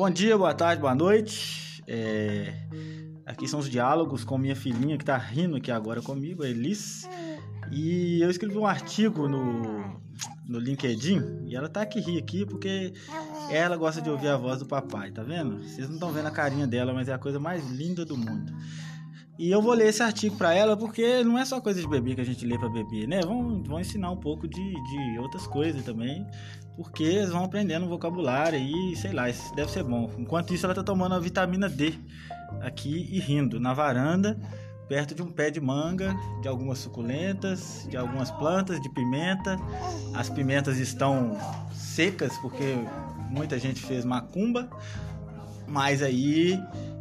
Bom dia, boa tarde, boa noite. É... Aqui são os diálogos com minha filhinha que tá rindo aqui agora comigo, a Elis. E eu escrevi um artigo no, no LinkedIn e ela tá aqui ri aqui porque ela gosta de ouvir a voz do papai, tá vendo? Vocês não estão vendo a carinha dela, mas é a coisa mais linda do mundo. E eu vou ler esse artigo para ela porque não é só coisa de bebê que a gente lê para bebê, né? Vão, vão ensinar um pouco de, de outras coisas também, porque eles vão aprendendo vocabulário e sei lá, isso deve ser bom. Enquanto isso, ela tá tomando a vitamina D aqui e rindo na varanda, perto de um pé de manga, de algumas suculentas, de algumas plantas de pimenta. As pimentas estão secas porque muita gente fez macumba, mas aí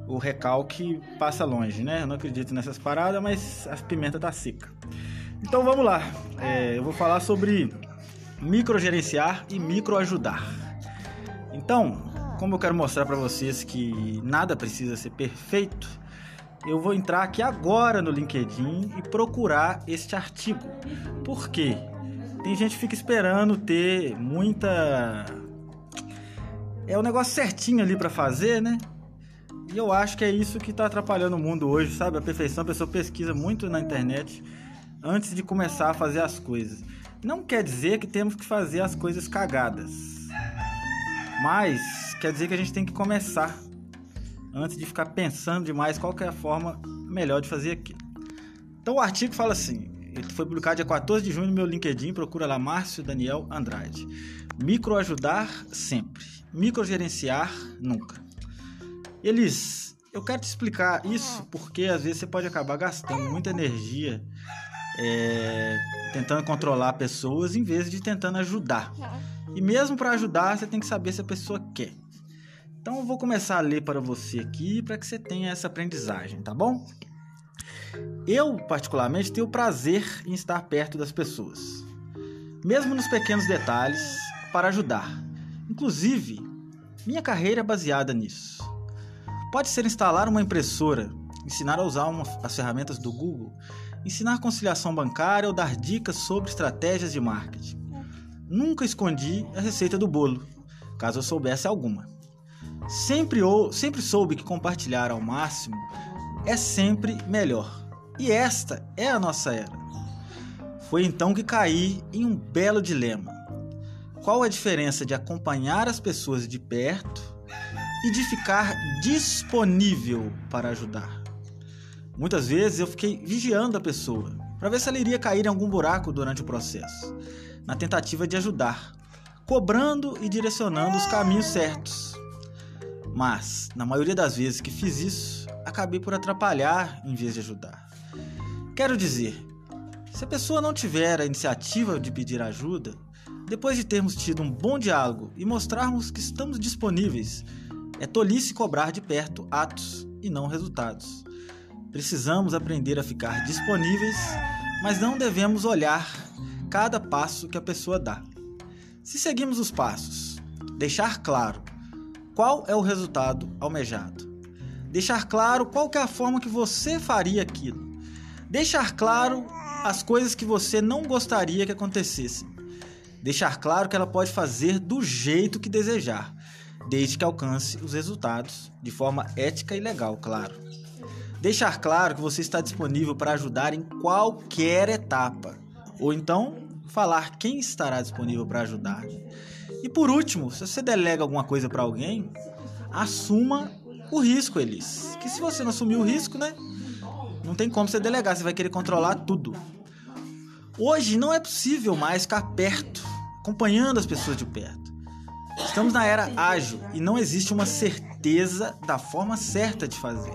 o recalque passa longe, né? Eu não acredito nessas paradas, mas a pimenta tá seca. Então vamos lá. É, eu vou falar sobre microgerenciar e microajudar. Então, como eu quero mostrar para vocês que nada precisa ser perfeito, eu vou entrar aqui agora no LinkedIn e procurar este artigo. Por quê? Tem gente que fica esperando ter muita é o um negócio certinho ali para fazer, né? E eu acho que é isso que está atrapalhando o mundo hoje, sabe? A perfeição, a pessoa pesquisa muito na internet antes de começar a fazer as coisas. Não quer dizer que temos que fazer as coisas cagadas, mas quer dizer que a gente tem que começar antes de ficar pensando demais qual é a forma melhor de fazer aquilo. Então o artigo fala assim, ele foi publicado dia 14 de junho no meu LinkedIn, procura lá Márcio Daniel Andrade. Microajudar sempre, microgerenciar nunca. Elis, eu quero te explicar isso porque às vezes você pode acabar gastando muita energia é, tentando controlar pessoas em vez de tentando ajudar. E mesmo para ajudar, você tem que saber se a pessoa quer. Então eu vou começar a ler para você aqui para que você tenha essa aprendizagem, tá bom? Eu, particularmente, tenho prazer em estar perto das pessoas, mesmo nos pequenos detalhes, para ajudar. Inclusive, minha carreira é baseada nisso. Pode ser instalar uma impressora, ensinar a usar uma, as ferramentas do Google, ensinar conciliação bancária ou dar dicas sobre estratégias de marketing. Nunca escondi a receita do bolo, caso eu soubesse alguma. Sempre, ou, sempre soube que compartilhar ao máximo é sempre melhor. E esta é a nossa era. Foi então que caí em um belo dilema. Qual a diferença de acompanhar as pessoas de perto e de ficar disponível para ajudar. Muitas vezes eu fiquei vigiando a pessoa para ver se ela iria cair em algum buraco durante o processo, na tentativa de ajudar, cobrando e direcionando os caminhos certos. Mas, na maioria das vezes que fiz isso, acabei por atrapalhar em vez de ajudar. Quero dizer, se a pessoa não tiver a iniciativa de pedir ajuda, depois de termos tido um bom diálogo e mostrarmos que estamos disponíveis é tolice cobrar de perto atos e não resultados. Precisamos aprender a ficar disponíveis, mas não devemos olhar cada passo que a pessoa dá. Se seguimos os passos, deixar claro qual é o resultado almejado, deixar claro qual é a forma que você faria aquilo, deixar claro as coisas que você não gostaria que acontecessem, deixar claro que ela pode fazer do jeito que desejar desde que alcance os resultados de forma ética e legal, claro. Deixar claro que você está disponível para ajudar em qualquer etapa, ou então falar quem estará disponível para ajudar. E por último, se você delega alguma coisa para alguém, assuma o risco, Elis. Que se você não assumir o risco, né? Não tem como você delegar, você vai querer controlar tudo. Hoje não é possível mais ficar perto, acompanhando as pessoas de perto. Estamos na era ágil e não existe uma certeza da forma certa de fazer.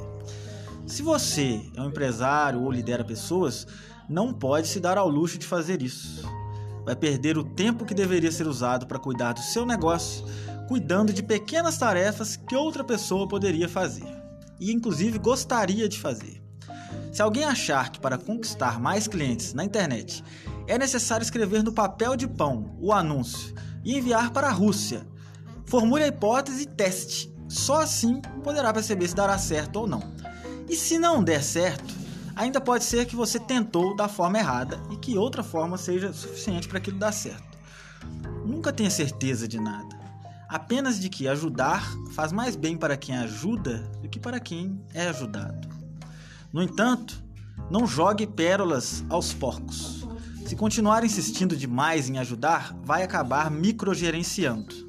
Se você é um empresário ou lidera pessoas, não pode se dar ao luxo de fazer isso. Vai perder o tempo que deveria ser usado para cuidar do seu negócio, cuidando de pequenas tarefas que outra pessoa poderia fazer e, inclusive, gostaria de fazer. Se alguém achar que para conquistar mais clientes na internet é necessário escrever no papel de pão o anúncio e enviar para a Rússia Formule a hipótese e teste. Só assim poderá perceber se dará certo ou não. E se não der certo, ainda pode ser que você tentou da forma errada e que outra forma seja suficiente para aquilo dar certo. Nunca tenha certeza de nada. apenas de que ajudar faz mais bem para quem ajuda do que para quem é ajudado. No entanto, não jogue pérolas aos porcos. Se continuar insistindo demais em ajudar, vai acabar microgerenciando.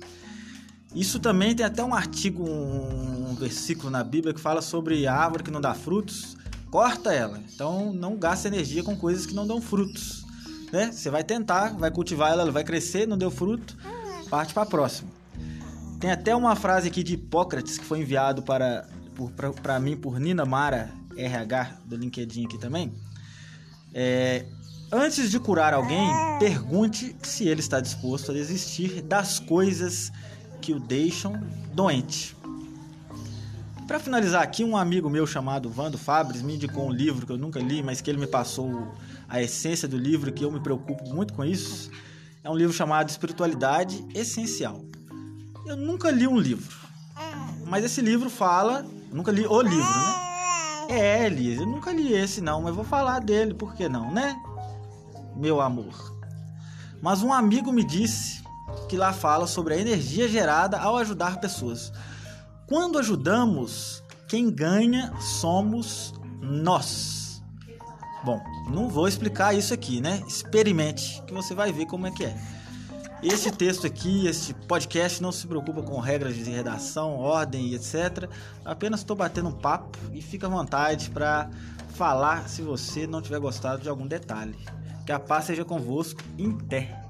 Isso também tem até um artigo, um versículo na Bíblia que fala sobre a árvore que não dá frutos, corta ela. Então não gaste energia com coisas que não dão frutos. Né? Você vai tentar, vai cultivar ela, ela vai crescer, não deu fruto, parte para a próxima. Tem até uma frase aqui de Hipócrates que foi enviado para para mim por Nina Mara RH do LinkedIn aqui também. É, antes de curar alguém, pergunte se ele está disposto a desistir das coisas que o deixam doente. Para finalizar aqui, um amigo meu chamado Vando Fabres me indicou um livro que eu nunca li, mas que ele me passou a essência do livro, que eu me preocupo muito com isso. É um livro chamado Espiritualidade Essencial. Eu nunca li um livro, mas esse livro fala. Nunca li o livro, né? É, Elise, eu nunca li esse não, mas vou falar dele, por que não, né? Meu amor. Mas um amigo me disse que lá fala sobre a energia gerada ao ajudar pessoas. Quando ajudamos, quem ganha somos nós. Bom, não vou explicar isso aqui, né? Experimente, que você vai ver como é que é. Este texto aqui, este podcast, não se preocupa com regras de redação, ordem e etc. Apenas estou batendo um papo e fica à vontade para falar se você não tiver gostado de algum detalhe. Que a paz seja convosco. Inter.